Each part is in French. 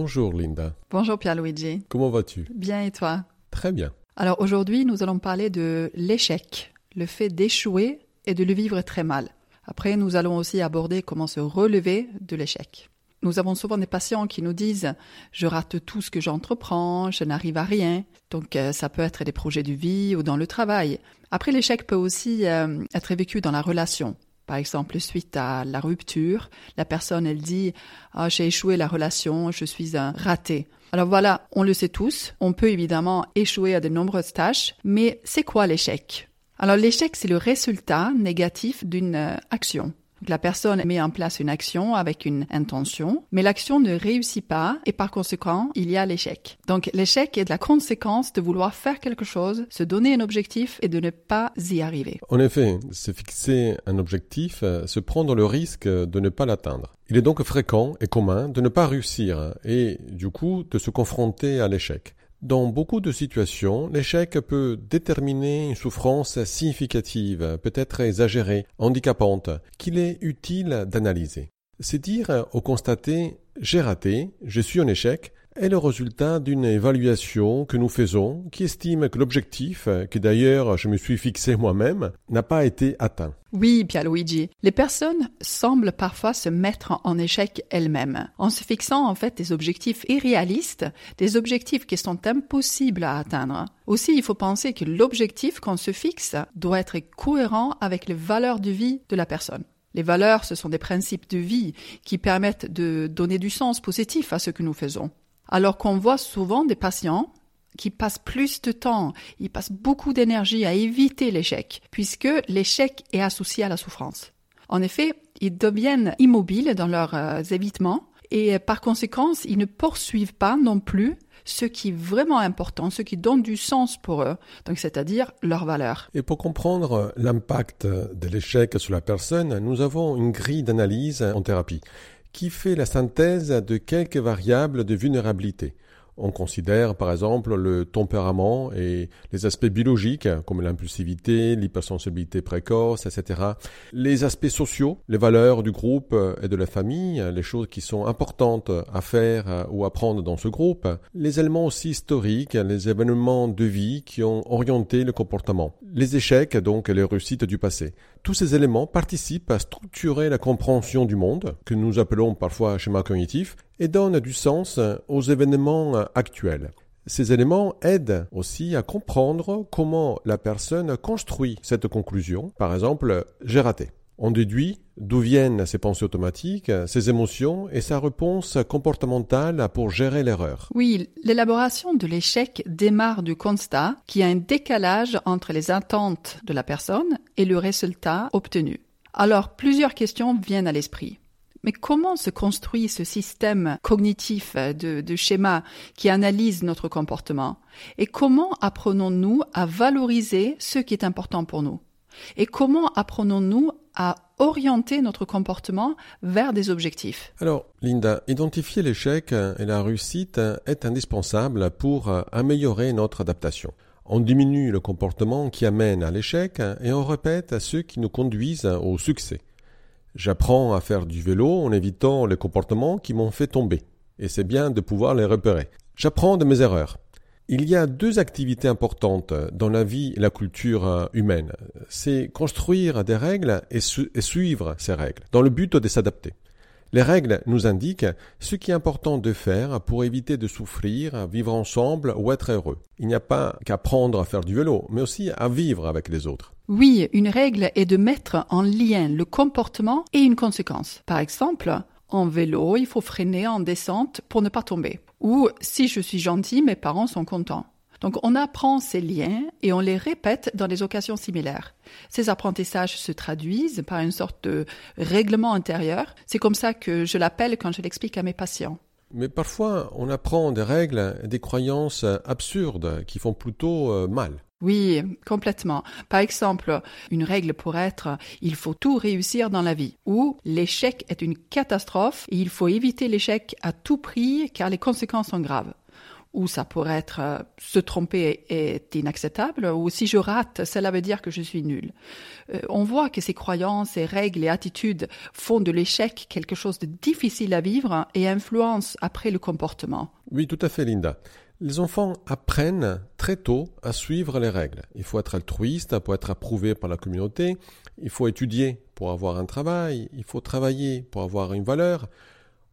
Bonjour Linda. Bonjour Pierluigi. Comment vas-tu? Bien et toi? Très bien. Alors aujourd'hui, nous allons parler de l'échec, le fait d'échouer et de le vivre très mal. Après, nous allons aussi aborder comment se relever de l'échec. Nous avons souvent des patients qui nous disent je rate tout ce que j'entreprends, je n'arrive à rien. Donc euh, ça peut être des projets de vie ou dans le travail. Après l'échec peut aussi euh, être vécu dans la relation. Par exemple, suite à la rupture, la personne elle dit ah, j'ai échoué la relation, je suis un raté. Alors voilà, on le sait tous, on peut évidemment échouer à de nombreuses tâches, mais c'est quoi l'échec? Alors l'échec c'est le résultat négatif d'une euh, action la personne met en place une action avec une intention, mais l'action ne réussit pas et par conséquent, il y a l'échec. Donc l'échec est la conséquence de vouloir faire quelque chose, se donner un objectif et de ne pas y arriver. En effet, se fixer un objectif, euh, se prendre le risque de ne pas l'atteindre. Il est donc fréquent et commun de ne pas réussir et du coup de se confronter à l'échec. Dans beaucoup de situations, l'échec peut déterminer une souffrance significative, peut-être exagérée, handicapante, qu'il est utile d'analyser. C'est dire au constater j'ai raté, je suis en échec, est le résultat d'une évaluation que nous faisons qui estime que l'objectif, que d'ailleurs je me suis fixé moi-même, n'a pas été atteint. Oui, Pierluigi. Les personnes semblent parfois se mettre en échec elles-mêmes, en se fixant en fait des objectifs irréalistes, des objectifs qui sont impossibles à atteindre. Aussi, il faut penser que l'objectif qu'on se fixe doit être cohérent avec les valeurs de vie de la personne. Les valeurs, ce sont des principes de vie qui permettent de donner du sens positif à ce que nous faisons. Alors qu'on voit souvent des patients qui passent plus de temps, ils passent beaucoup d'énergie à éviter l'échec, puisque l'échec est associé à la souffrance. En effet, ils deviennent immobiles dans leurs euh, évitements et euh, par conséquent, ils ne poursuivent pas non plus ce qui est vraiment important, ce qui donne du sens pour eux, donc c'est-à-dire leurs valeurs. Et pour comprendre l'impact de l'échec sur la personne, nous avons une grille d'analyse en thérapie qui fait la synthèse de quelques variables de vulnérabilité. On considère par exemple le tempérament et les aspects biologiques comme l'impulsivité, l'hypersensibilité précoce, etc. Les aspects sociaux, les valeurs du groupe et de la famille, les choses qui sont importantes à faire ou à prendre dans ce groupe. Les éléments aussi historiques, les événements de vie qui ont orienté le comportement. Les échecs donc et les réussites du passé. Tous ces éléments participent à structurer la compréhension du monde, que nous appelons parfois schéma cognitif, et donnent du sens aux événements actuels. Ces éléments aident aussi à comprendre comment la personne construit cette conclusion. Par exemple, j'ai raté. On déduit d'où viennent ses pensées automatiques, ses émotions et sa réponse comportementale pour gérer l'erreur. Oui, l'élaboration de l'échec démarre du constat qu'il y a un décalage entre les attentes de la personne et le résultat obtenu. Alors, plusieurs questions viennent à l'esprit. Mais comment se construit ce système cognitif de, de schéma qui analyse notre comportement? Et comment apprenons-nous à valoriser ce qui est important pour nous? Et comment apprenons-nous à orienter notre comportement vers des objectifs? Alors, Linda, identifier l'échec et la réussite est indispensable pour améliorer notre adaptation. On diminue le comportement qui amène à l'échec et on répète ceux qui nous conduisent au succès. J'apprends à faire du vélo en évitant les comportements qui m'ont fait tomber. Et c'est bien de pouvoir les repérer. J'apprends de mes erreurs. Il y a deux activités importantes dans la vie et la culture humaine. C'est construire des règles et, suivre ces règles, dans le but de s'adapter. Les règles nous indiquent ce qui est important de faire pour éviter de souffrir, vivre ensemble ou être heureux. Il n'y a pas qu'apprendre à faire du vélo, mais aussi à vivre avec les autres. Oui, une règle est de mettre en lien le comportement et une conséquence. Par exemple, en vélo, il faut freiner en descente pour ne pas tomber. Ou si je suis gentil, mes parents sont contents. Donc on apprend ces liens et on les répète dans des occasions similaires. Ces apprentissages se traduisent par une sorte de règlement intérieur. C'est comme ça que je l'appelle quand je l'explique à mes patients. Mais parfois, on apprend des règles des croyances absurdes qui font plutôt euh, mal. Oui, complètement. Par exemple, une règle pourrait être il faut tout réussir dans la vie ou l'échec est une catastrophe et il faut éviter l'échec à tout prix car les conséquences sont graves. ou ça pourrait être euh, se tromper est inacceptable, ou si je rate, cela veut dire que je suis nul. Euh, on voit que ces croyances, ces règles et attitudes font de l'échec quelque chose de difficile à vivre et influencent après le comportement. Oui, tout à fait, Linda. Les enfants apprennent très tôt à suivre les règles. Il faut être altruiste pour être approuvé par la communauté, il faut étudier pour avoir un travail, il faut travailler pour avoir une valeur.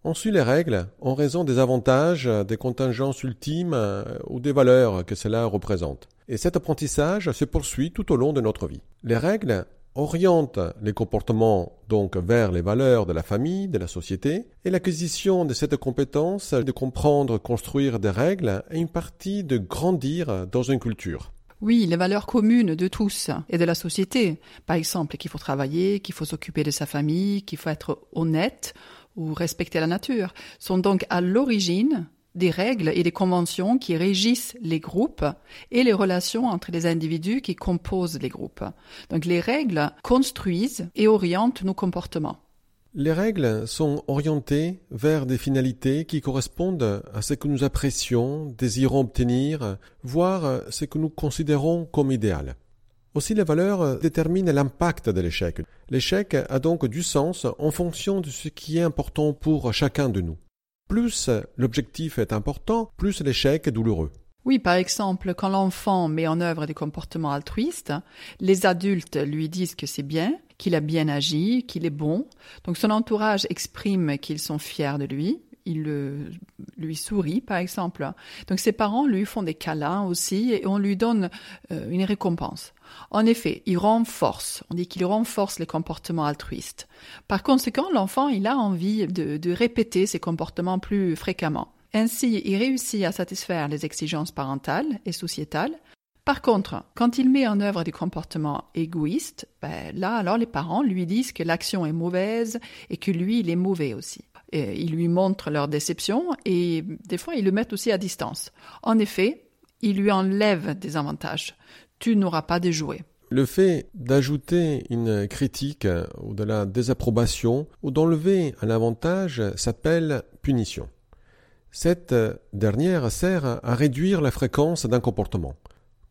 On suit les règles en raison des avantages, des contingences ultimes euh, ou des valeurs que cela représente. Et cet apprentissage se poursuit tout au long de notre vie. Les règles orientent les comportements donc vers les valeurs de la famille, de la société, et l'acquisition de cette compétence de comprendre, construire des règles est une partie de grandir dans une culture. Oui, les valeurs communes de tous et de la société. Par exemple, qu'il faut travailler, qu'il faut s'occuper de sa famille, qu'il faut être honnête, ou respecter la nature, sont donc à l'origine des règles et des conventions qui régissent les groupes et les relations entre les individus qui composent les groupes. Donc les règles construisent et orientent nos comportements. Les règles sont orientées vers des finalités qui correspondent à ce que nous apprécions, désirons obtenir, voire ce que nous considérons comme idéal. Aussi les valeurs déterminent l'impact de l'échec. L'échec a donc du sens en fonction de ce qui est important pour chacun de nous. Plus l'objectif est important, plus l'échec est douloureux. Oui, par exemple, quand l'enfant met en œuvre des comportements altruistes, les adultes lui disent que c'est bien, qu'il a bien agi, qu'il est bon. Donc son entourage exprime qu'ils sont fiers de lui, il lui sourit, par exemple. Donc ses parents lui font des câlins aussi et on lui donne euh, une récompense. En effet, il renforce, on dit qu'il renforce les comportements altruistes. Par conséquent, l'enfant, il a envie de, répéter ces comportements plus fréquemment. Ainsi, il réussit à satisfaire les exigences parentales et sociétales, par contre, quand il met en œuvre des comportements égoïstes, ben là, alors les parents lui disent que l'action est mauvaise et que lui, il est mauvais aussi. Ils lui montrent leur déception et des fois, ils le mettent aussi à distance. En effet, ils lui enlèvent des avantages. Tu n'auras pas de jouets. Le fait d'ajouter une critique ou de la désapprobation ou d'enlever un avantage s'appelle punition. Cette dernière sert à réduire la fréquence d'un comportement.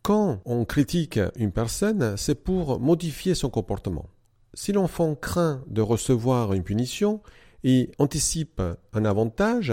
Quand on critique une personne, c'est pour modifier son comportement. Si l'enfant craint de recevoir une punition et anticipe un avantage,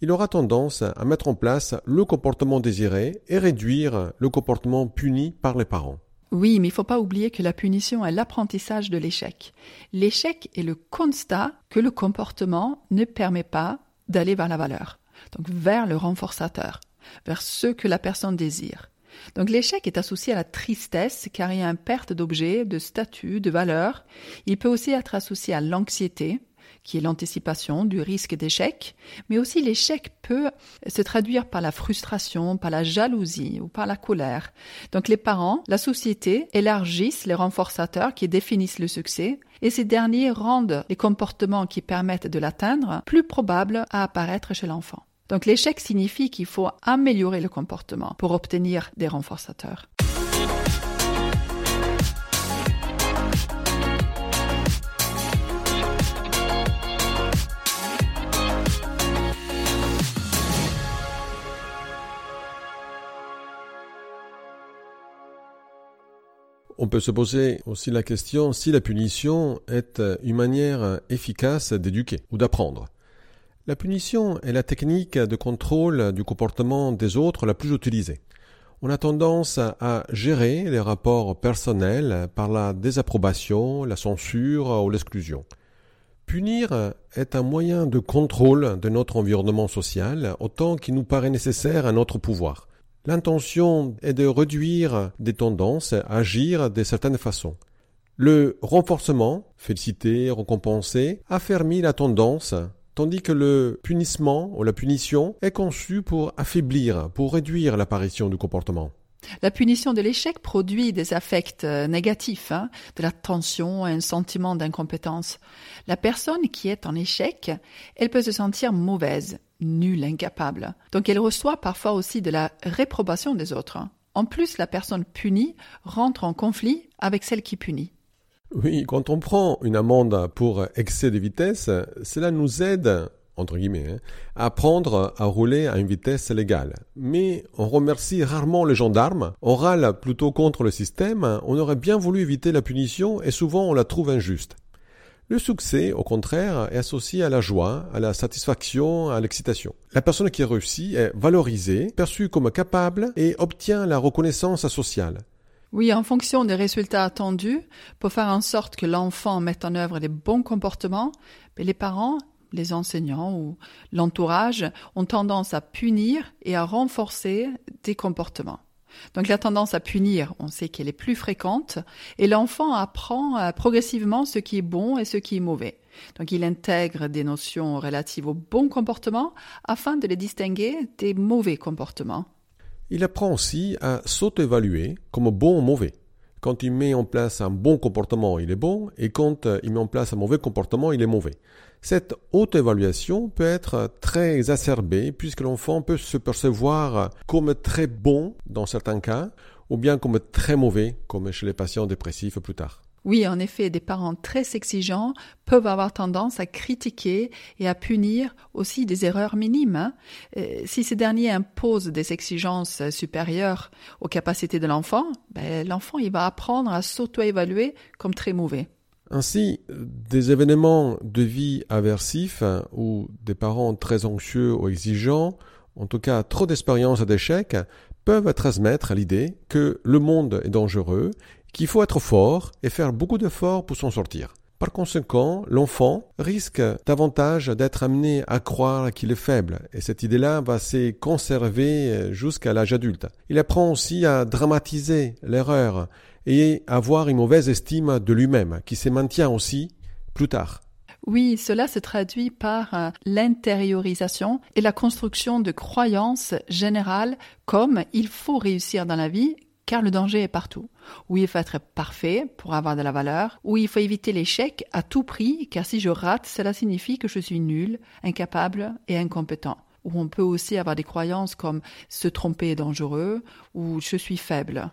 il aura tendance à mettre en place le comportement désiré et réduire le comportement puni par les parents. Oui, mais il ne faut pas oublier que la punition est l'apprentissage de l'échec. L'échec est le constat que le comportement ne permet pas d'aller vers la valeur, donc vers le renforçateur, vers ce que la personne désire. Donc l'échec est associé à la tristesse car il y a une perte d'objets, de statut, de valeur. Il peut aussi être associé à l'anxiété, qui est l'anticipation du risque d'échec, mais aussi l'échec peut se traduire par la frustration, par la jalousie ou par la colère. Donc les parents, la société élargissent les renforçateurs qui définissent le succès et ces derniers rendent les comportements qui permettent de l'atteindre plus probables à apparaître chez l'enfant. Donc l'échec signifie qu'il faut améliorer le comportement pour obtenir des renforçateurs. On peut se poser aussi la question si la punition est une manière efficace d'éduquer ou d'apprendre. La punition est la technique de contrôle du comportement des autres la plus utilisée. On a tendance à gérer les rapports personnels par la désapprobation, la censure ou l'exclusion. Punir est un moyen de contrôle de notre environnement social autant qu'il nous paraît nécessaire à notre pouvoir. L'intention est de réduire des tendances agir de certaines façons. Le renforcement, féliciter, récompenser, affermit la tendance tandis que le punissement ou la punition est conçu pour affaiblir, pour réduire l'apparition du comportement. La punition de l'échec produit des affects euh, négatifs, hein, de la tension, un sentiment d'incompétence. La personne qui est en échec, elle peut se sentir mauvaise, nulle, incapable. Donc elle reçoit parfois aussi de la réprobation des autres. En plus, la personne punie rentre en conflit avec celle qui punit. Oui, quand on prend une amende pour excès de vitesse, cela nous aide entre guillemets, hein, apprendre à rouler à une vitesse légale. Mais on remercie rarement les gendarmes, on râle plutôt contre le système, on aurait bien voulu éviter la punition et souvent on la trouve injuste. Le succès, au contraire, est associé à la joie, à la satisfaction, à l'excitation. La personne qui réussit est valorisée, perçue comme capable et obtient la reconnaissance sociale. Oui, en fonction des résultats attendus, pour faire en sorte que l'enfant mette en œuvre les bons comportements, les parents, les enseignants ou l'entourage ont tendance à punir et à renforcer des comportements. Donc la tendance à punir, on sait qu'elle est plus fréquente, et l'enfant apprend euh, progressivement ce qui est bon et ce qui est mauvais. Donc il intègre des notions relatives au bon comportement afin de les distinguer des mauvais comportements. Il apprend aussi à s'auto-évaluer comme bon ou mauvais. Quand il met en place un bon comportement, il est bon, et quand il met en place un mauvais comportement, il est mauvais. Cette auto-évaluation peut être très exacerbée puisque l'enfant peut se percevoir comme très bon dans certains cas ou bien comme très mauvais comme chez les patients dépressifs plus tard. Oui, en effet, des parents très exigeants peuvent avoir tendance à critiquer et à punir aussi des erreurs minimes. Hein. Euh, si ces derniers imposent des exigences supérieures aux capacités de l'enfant, ben, l'enfant il va apprendre à s'auto-évaluer comme très mauvais. Ainsi, des événements de vie aversifs ou des parents très anxieux ou exigeants, en tout cas trop d'expériences d'échecs, peuvent transmettre l'idée que le monde est dangereux, qu'il faut être fort et faire beaucoup d'efforts pour s'en sortir. Par conséquent, l'enfant risque davantage d'être amené à croire qu'il est faible, et cette idée-là va se conserver jusqu'à l'âge adulte. Il apprend aussi à dramatiser l'erreur et avoir une mauvaise estime de lui-même, qui se maintient aussi plus tard. Oui, cela se traduit par euh, l'intériorisation et la construction de croyances générales comme il faut réussir dans la vie car le danger est partout. Ou il faut être parfait pour avoir de la valeur, ou il faut éviter l'échec à tout prix car si je rate, cela signifie que je suis nul, incapable et incompétent. Ou on peut aussi avoir des croyances comme se tromper est dangereux ou je suis faible.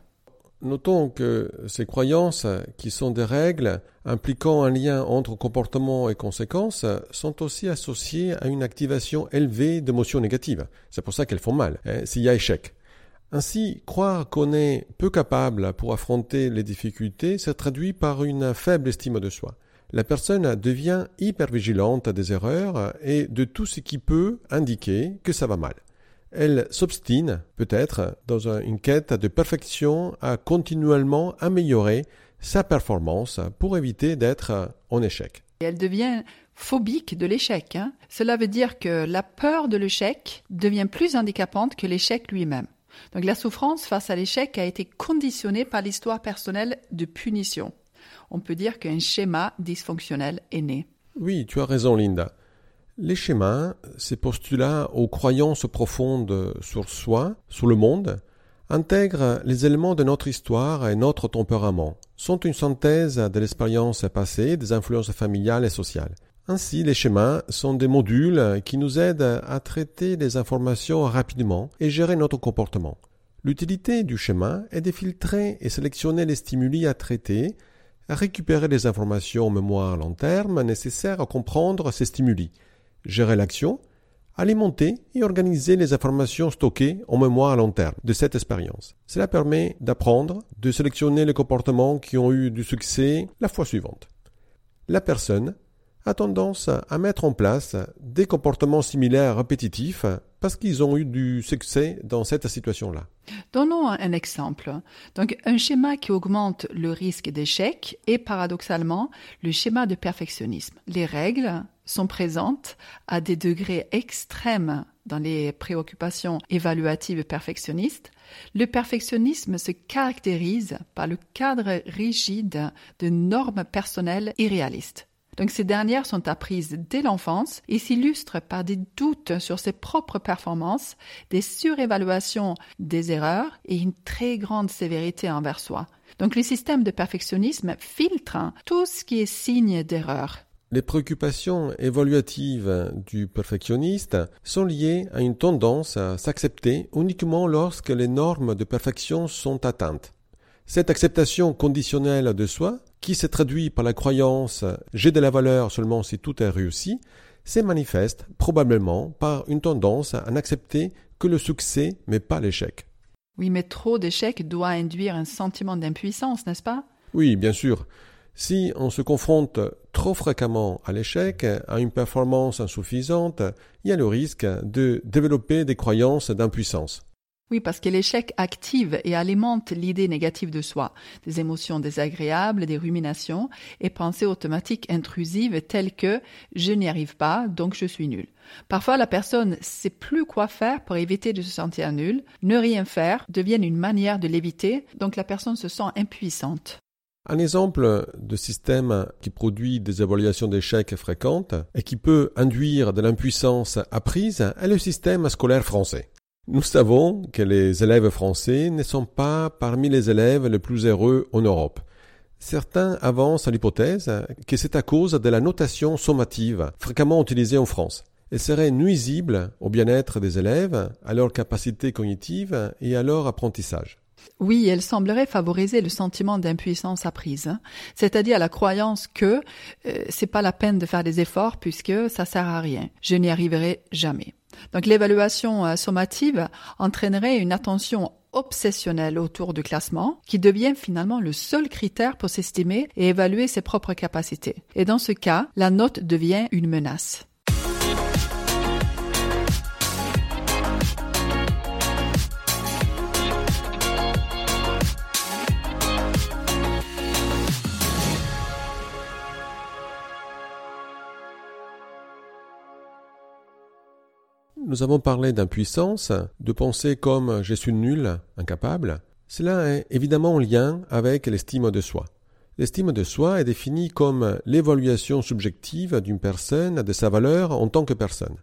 Notons que ces croyances, qui sont des règles impliquant un lien entre comportement et conséquences, sont aussi associées à une activation élevée d'émotions négatives. C'est pour ça qu'elles font mal, hein, s'il y a échec. Ainsi, croire qu'on est peu capable pour affronter les difficultés se traduit par une faible estime de soi. La personne devient hyper vigilante des erreurs et de tout ce qui peut indiquer que ça va mal elle s'obstine peut-être dans une quête de perfection à continuellement améliorer sa performance pour éviter d'être en échec. elle devient phobique de l'échec. Hein. Cela veut dire que la peur de l'échec devient plus handicapante que l'échec lui-même. Donc la souffrance face à l'échec a été conditionnée par l'histoire personnelle de punition. On peut dire qu'un schéma dysfonctionnel est né. Oui, tu as raison Linda. Les schémas, ces postulats aux croyances profondes sur soi, sur le monde, intègrent les éléments de notre histoire et notre tempérament, sont une synthèse de l'expérience passée, des influences familiales et sociales. Ainsi, les schémas sont des modules qui nous aident à traiter les informations rapidement et gérer notre comportement. L'utilité du schéma est de filtrer et sélectionner les stimuli à traiter, récupérer les informations en mémoire à long terme nécessaires à comprendre ces stimuli, gérer l'action, alimenter et organiser les informations stockées en mémoire à long terme de cette expérience. Cela permet d'apprendre, de sélectionner les comportements qui ont eu du succès la fois suivante. La personne a tendance à mettre en place des comportements similaires répétitifs parce qu'ils ont eu du succès dans cette situation-là. Donnons un exemple. Donc, un schéma qui augmente le risque d'échec est paradoxalement le schéma de perfectionnisme. Les règles sont présentes à des degrés extrêmes dans les préoccupations évaluatives perfectionnistes. Le perfectionnisme se caractérise par le cadre rigide de normes personnelles irréalistes. Donc ces dernières sont apprises dès l'enfance et s'illustrent par des doutes sur ses propres performances, des surévaluations des erreurs et une très grande sévérité envers soi. Donc le système de perfectionnisme filtre tout ce qui est signe d'erreur. Les préoccupations évaluatives du perfectionniste sont liées à une tendance à s'accepter uniquement lorsque les normes de perfection sont atteintes. Cette acceptation conditionnelle de soi qui se traduit par la croyance j'ai de la valeur seulement si tout est réussi, c'est manifeste probablement par une tendance à n'accepter que le succès mais pas l'échec. Oui, mais trop d'échecs doit induire un sentiment d'impuissance, n'est-ce pas? Oui, bien sûr. Si on se confronte trop fréquemment à l'échec, à une performance insuffisante, il y a le risque de développer des croyances d'impuissance. Oui, parce que l'échec active et alimente l'idée négative de soi, des émotions désagréables, des ruminations et pensées automatiques intrusives telles que je n'y arrive pas, donc je suis nul. Parfois, la personne sait plus quoi faire pour éviter de se sentir nul. Ne rien faire devient une manière de l'éviter, donc la personne se sent impuissante. Un exemple de système qui produit des évaluations d'échecs fréquentes et qui peut induire de l'impuissance apprise est le système scolaire français. Nous savons que les élèves français ne sont pas parmi les élèves les plus heureux en Europe. Certains avancent l'hypothèse que c'est à cause de la notation sommative fréquemment utilisée en France. Elle serait nuisible au bien-être des élèves, à leur capacité cognitive et à leur apprentissage. Oui, elle semblerait favoriser le sentiment d'impuissance apprise, hein. c'est-à-dire la croyance que euh, c'est pas la peine de faire des efforts puisque ça sert à rien. Je n'y arriverai jamais. Donc l'évaluation euh, sommative entraînerait une attention obsessionnelle autour du classement qui devient finalement le seul critère pour s'estimer et évaluer ses propres capacités. Et dans ce cas, la note devient une menace. Nous avons parlé d'impuissance, de penser comme je suis nul, incapable. Cela est évidemment en lien avec l'estime de soi. L'estime de soi est définie comme l'évaluation subjective d'une personne de sa valeur en tant que personne.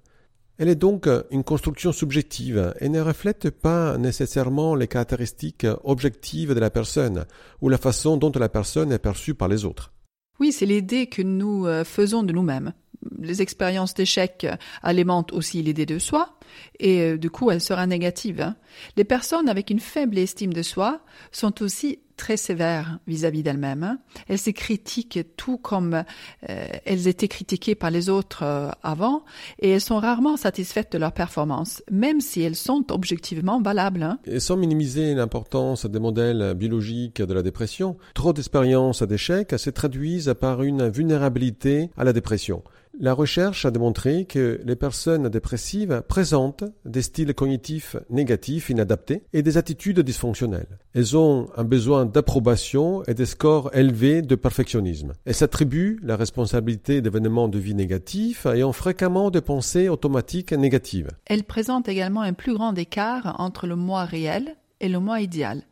Elle est donc une construction subjective et ne reflète pas nécessairement les caractéristiques objectives de la personne ou la façon dont la personne est perçue par les autres. Oui, c'est l'idée que nous euh, faisons de nous-mêmes les expériences d'échec alimentent aussi l'idée de soi, et euh, du coup elle sera négative. Hein. Les personnes avec une faible estime de soi sont aussi très sévères vis-à-vis d'elles-mêmes. Elles se critiquent tout comme euh, elles étaient critiquées par les autres euh, avant, et elles sont rarement satisfaites de leur performance, même si elles sont objectivement valables. Hein. Et sans minimiser l'importance des modèles biologiques de la dépression, trop d'expériences d'échec se traduisent par une vulnérabilité à la dépression. La recherche a démontré que les personnes dépressives présentent des styles cognitifs négatifs inadaptés et des attitudes dysfonctionnelles. Elles ont un besoin d'approbation et des scores élevés de perfectionnisme. Elles s'attribuent la responsabilité d'événements de vie négatifs et ont fréquemment des pensées automatiques négatives. Elles présentent également un plus grand écart entre le moi réel et le moi idéal.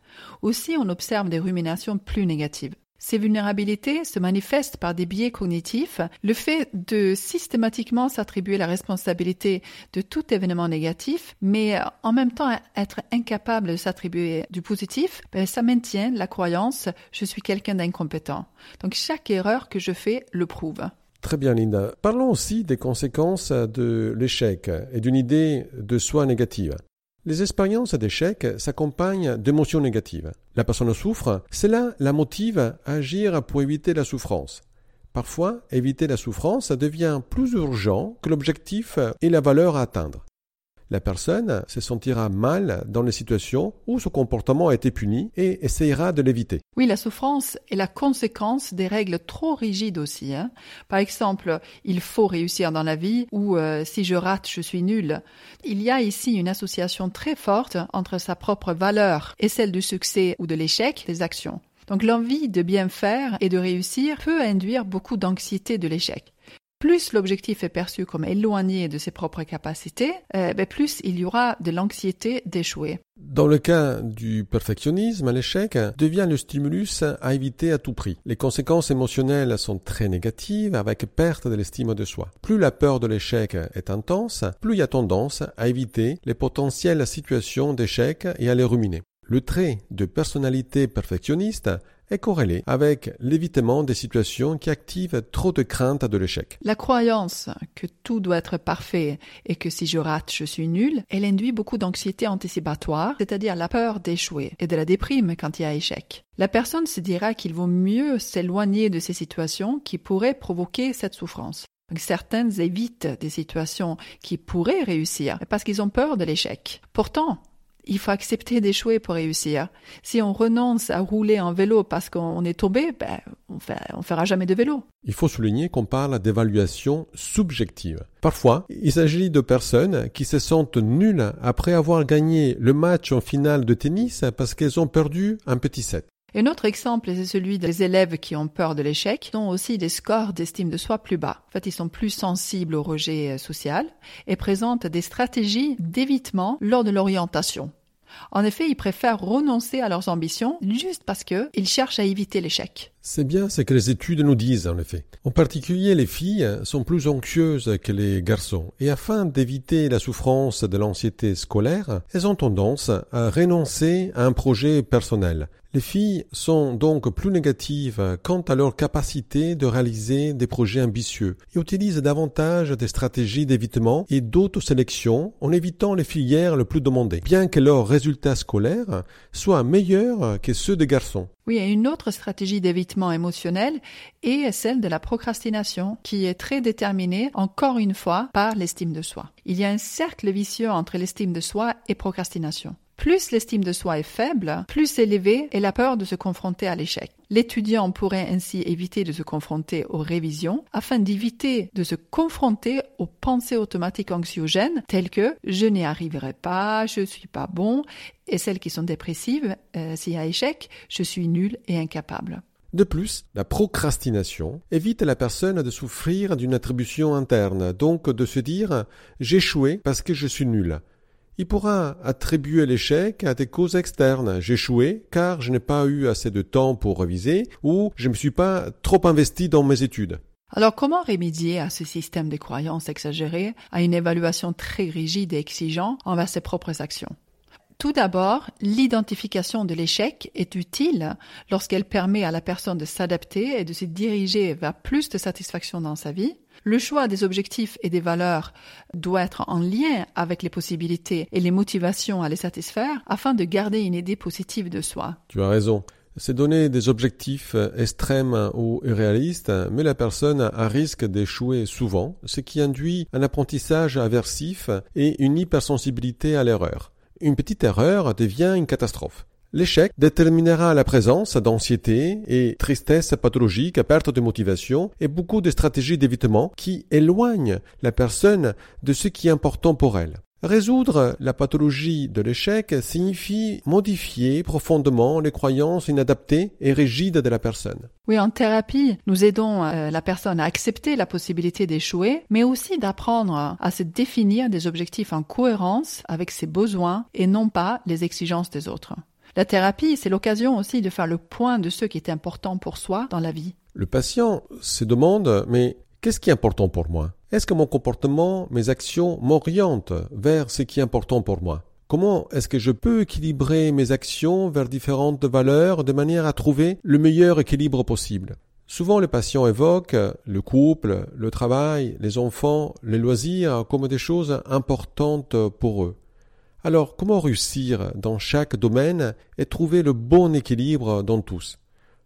Aussi, on observe des ruminations plus négatives. Ces vulnérabilités se manifestent par des biais cognitifs, le fait de systématiquement s'attribuer la responsabilité de tout événement négatif, mais en même temps être incapable de s'attribuer du positif, ben, ça maintient la croyance je suis quelqu'un d'incompétent. Donc chaque erreur que je fais le prouve. Très bien, Linda. Parlons aussi des conséquences de l'échec et d'une idée de soi négative. Les expériences d'échec s'accompagnent d'émotions négatives. La personne souffre, cela la motive à agir pour éviter la souffrance. Parfois, éviter la souffrance devient plus urgent que l'objectif et la valeur à atteindre la personne se sentira mal dans les situations où son comportement a été puni et essayera de l'éviter. Oui, la souffrance est la conséquence des règles trop rigides aussi. Hein. Par exemple, il faut réussir dans la vie ou euh, si je rate, je suis nul. Il y a ici une association très forte entre sa propre valeur et celle du succès ou de l'échec des actions. Donc l'envie de bien faire et de réussir peut induire beaucoup d'anxiété de l'échec plus l'objectif est perçu comme éloigné de ses propres capacités, euh, ben, plus il y aura de l'anxiété d'échouer. Dans le cas du perfectionnisme, l'échec devient le stimulus à éviter à tout prix. Les conséquences émotionnelles sont très négatives avec perte de l'estime de soi. Plus la peur de l'échec est intense, plus il y a tendance à éviter les potentielles situations d'échec et à les ruminer. Le trait de personnalité perfectionniste est corrélé avec l'évitement des situations qui activent trop de crainte de l'échec. La croyance que tout doit être parfait et que si je rate, je suis nul, elle induit beaucoup d'anxiété anticipatoire, c'est-à-dire la peur d'échouer et de la déprime quand il y a échec. La personne se dira qu'il vaut mieux s'éloigner de ces situations qui pourraient provoquer cette souffrance. Certaines évitent des situations qui pourraient réussir parce qu'ils ont peur de l'échec. Pourtant, il faut accepter d'échouer pour réussir. Si on renonce à rouler en vélo parce qu'on est tombé, ben, on on fera jamais de vélo. Il faut souligner qu'on parle d'évaluation subjective. Parfois, il s'agit de personnes qui se sentent nulles après avoir gagné le match en finale de tennis parce qu'elles ont perdu un petit set. Un autre exemple, c'est celui des élèves qui ont peur de l'échec, ont aussi des scores d'estime de soi plus bas. En fait, ils sont plus sensibles au rejet euh, social et présentent des stratégies d'évitement lors de l'orientation. En effet, ils préfèrent renoncer à leurs ambitions juste parce qu'ils cherchent à éviter l'échec. C'est bien ce que les études nous disent, en effet. En particulier, les filles sont plus anxieuses que les garçons, et afin d'éviter la souffrance de l'anxiété scolaire, elles ont tendance à renoncer à un projet personnel, les filles sont donc plus négatives quant à leur capacité de réaliser des projets ambitieux et utilisent davantage des stratégies d'évitement et d'autosélection en évitant les filières le plus demandées, bien que leurs résultats scolaires soient meilleurs que ceux des garçons. Oui, et une autre stratégie d'évitement émotionnel est celle de la procrastination, qui est très déterminée, encore une fois, par l'estime de soi. Il y a un cercle vicieux entre l'estime de soi et procrastination. Plus l'estime de soi est faible, plus élevée est la peur de se confronter à l'échec. L'étudiant pourrait ainsi éviter de se confronter aux révisions afin d'éviter de se confronter aux pensées automatiques anxiogènes telles que je n'y arriverai pas, je suis pas bon et celles qui sont dépressives, euh, s'il y a échec, je suis nul et incapable. De plus, la procrastination évite à la personne de souffrir d'une attribution interne, donc de se dire échoué parce que je suis nul. Il pourra attribuer l'échec à des causes externes. J'ai échoué car je n'ai pas eu assez de temps pour réviser ou je ne me suis pas trop investi dans mes études. Alors comment remédier à ce système de croyances exagérées, à une évaluation très rigide et exigeante envers ses propres actions? Tout d'abord, l'identification de l'échec est utile lorsqu'elle permet à la personne de s'adapter et de se diriger vers plus de satisfaction dans sa vie. Le choix des objectifs et des valeurs doit être en lien avec les possibilités et les motivations à les satisfaire afin de garder une idée positive de soi. Tu as raison. C'est donner des objectifs extrêmes ou irréalistes, mais la personne a risque d'échouer souvent, ce qui induit un apprentissage aversif et une hypersensibilité à l'erreur une petite erreur devient une catastrophe. L'échec déterminera la présence d'anxiété et tristesse pathologique, perte de motivation et beaucoup de stratégies d'évitement qui éloignent la personne de ce qui est important pour elle. Résoudre la pathologie de l'échec signifie modifier profondément les croyances inadaptées et rigides de la personne. Oui, en thérapie, nous aidons euh, la personne à accepter la possibilité d'échouer, mais aussi d'apprendre à se définir des objectifs en cohérence avec ses besoins et non pas les exigences des autres. La thérapie, c'est l'occasion aussi de faire le point de ce qui est important pour soi dans la vie. Le patient se demande, mais qu'est-ce qui est important pour moi? Est-ce que mon comportement, mes actions m'orientent vers ce qui est important pour moi? Comment est-ce que je peux équilibrer mes actions vers différentes valeurs de manière à trouver le meilleur équilibre possible? Souvent, les patients évoquent le couple, le travail, les enfants, les loisirs comme des choses importantes pour eux. Alors, comment réussir dans chaque domaine et trouver le bon équilibre dans tous?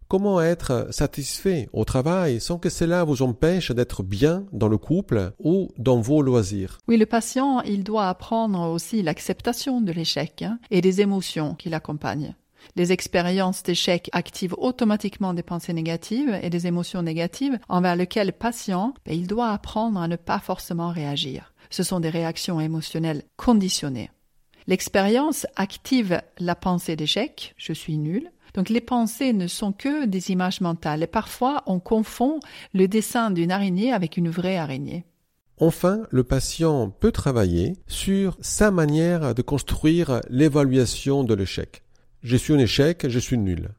Comment être satisfait au travail sans que cela vous empêche d'être bien dans le couple ou dans vos loisirs? Oui, le patient, il doit apprendre aussi l'acceptation de l'échec hein, et des émotions qui l'accompagnent. Les expériences d'échec activent automatiquement des pensées négatives et des émotions négatives envers lesquelles le patient, ben, il doit apprendre à ne pas forcément réagir. Ce sont des réactions émotionnelles conditionnées. L'expérience active la pensée d'échec, je suis nul, donc les pensées ne sont que des images mentales et parfois on confond le dessin d'une araignée avec une vraie araignée. Enfin, le patient peut travailler sur sa manière de construire l'évaluation de l'échec. Je suis un échec, je suis nul.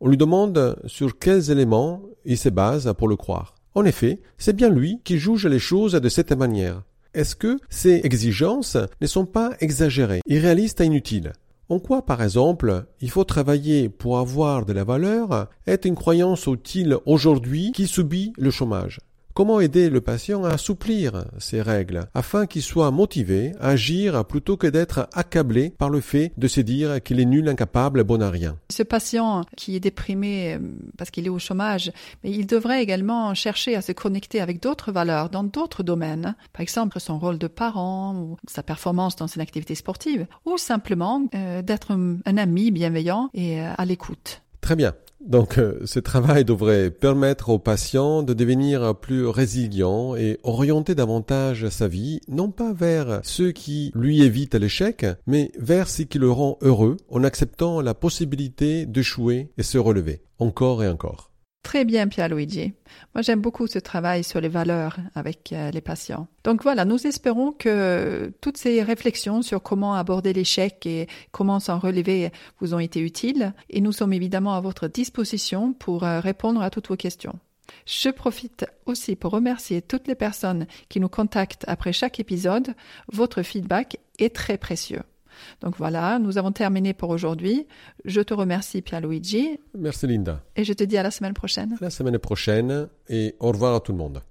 On lui demande sur quels éléments il se base pour le croire. En effet, c'est bien lui qui juge les choses de cette manière. Est-ce que ces exigences ne sont pas exagérées, irréalistes et inutiles? En quoi, par exemple, il faut travailler pour avoir de la valeur? Est une croyance utile aujourd'hui qui subit le chômage? Comment aider le patient à assouplir ces règles afin qu'il soit motivé à agir plutôt que d'être accablé par le fait de se dire qu'il est nul, incapable, bon à rien? Ce patient qui est déprimé euh, parce qu'il est au chômage, mais il devrait également chercher à se connecter avec d'autres valeurs dans d'autres domaines. Par exemple, son rôle de parent ou sa performance dans une activité sportive ou simplement euh, d'être un, un ami bienveillant et euh, à l'écoute. Très bien. Donc euh, ce travail devrait permettre aux patients de devenir plus résilients et orienter davantage sa vie, non pas vers ceux qui lui évitent l'échec, mais vers ce qui le rend heureux en acceptant la possibilité d'échouer et se relever, encore et encore. Très bien, Pierre-Luigi. Moi, j'aime beaucoup ce travail sur les valeurs avec euh, les patients. Donc voilà, nous espérons que toutes ces réflexions sur comment aborder l'échec et comment s'en relever vous ont été utiles et nous sommes évidemment à votre disposition pour euh, répondre à toutes vos questions. Je profite aussi pour remercier toutes les personnes qui nous contactent après chaque épisode. Votre feedback est très précieux. Donc voilà, nous avons terminé pour aujourd'hui. Je te remercie Pierre-Luigi. Merci Linda. Et je te dis à la semaine prochaine. À la semaine prochaine et au revoir à tout le monde.